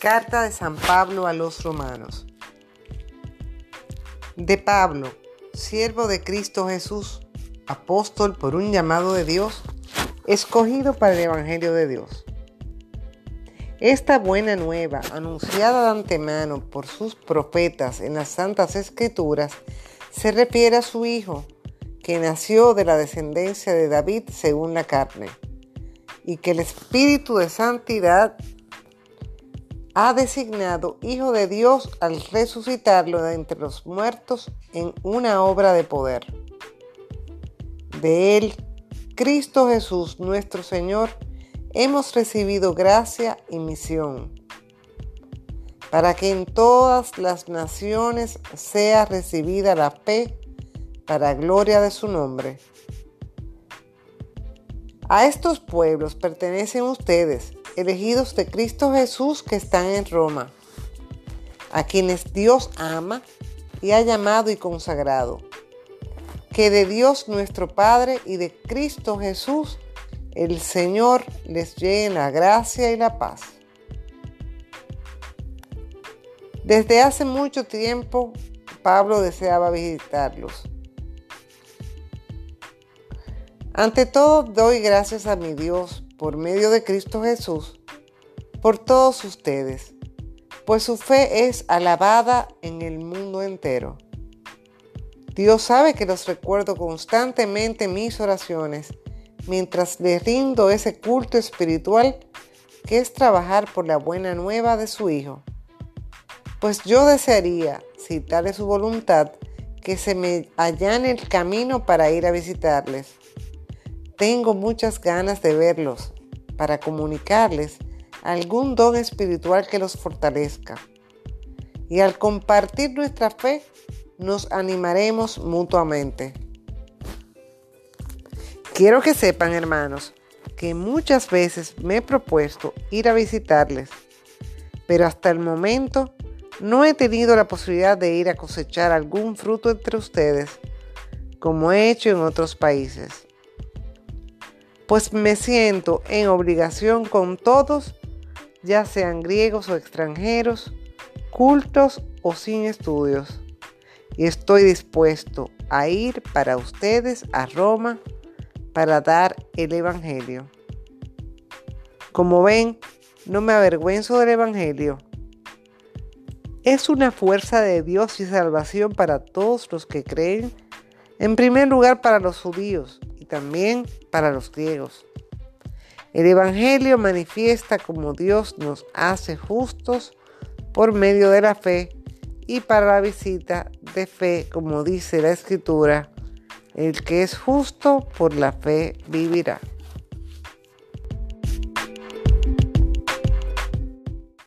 Carta de San Pablo a los romanos. De Pablo, siervo de Cristo Jesús, apóstol por un llamado de Dios, escogido para el Evangelio de Dios. Esta buena nueva, anunciada de antemano por sus profetas en las Santas Escrituras, se refiere a su Hijo, que nació de la descendencia de David según la carne, y que el Espíritu de Santidad ha designado Hijo de Dios al resucitarlo de entre los muertos en una obra de poder. De Él, Cristo Jesús nuestro Señor, hemos recibido gracia y misión, para que en todas las naciones sea recibida la fe para gloria de su nombre. A estos pueblos pertenecen ustedes, elegidos de Cristo Jesús que están en Roma, a quienes Dios ama y ha llamado y consagrado. Que de Dios nuestro Padre y de Cristo Jesús, el Señor, les llegue la gracia y la paz. Desde hace mucho tiempo, Pablo deseaba visitarlos. Ante todo, doy gracias a mi Dios por medio de Cristo Jesús, por todos ustedes, pues su fe es alabada en el mundo entero. Dios sabe que los recuerdo constantemente en mis oraciones mientras le rindo ese culto espiritual que es trabajar por la buena nueva de su Hijo. Pues yo desearía, si tal es su voluntad, que se me allane el camino para ir a visitarles tengo muchas ganas de verlos para comunicarles algún don espiritual que los fortalezca. Y al compartir nuestra fe, nos animaremos mutuamente. Quiero que sepan, hermanos, que muchas veces me he propuesto ir a visitarles, pero hasta el momento no he tenido la posibilidad de ir a cosechar algún fruto entre ustedes, como he hecho en otros países pues me siento en obligación con todos, ya sean griegos o extranjeros, cultos o sin estudios. Y estoy dispuesto a ir para ustedes a Roma para dar el Evangelio. Como ven, no me avergüenzo del Evangelio. Es una fuerza de Dios y salvación para todos los que creen, en primer lugar para los judíos también para los griegos. El Evangelio manifiesta cómo Dios nos hace justos por medio de la fe y para la visita de fe, como dice la Escritura, el que es justo por la fe vivirá.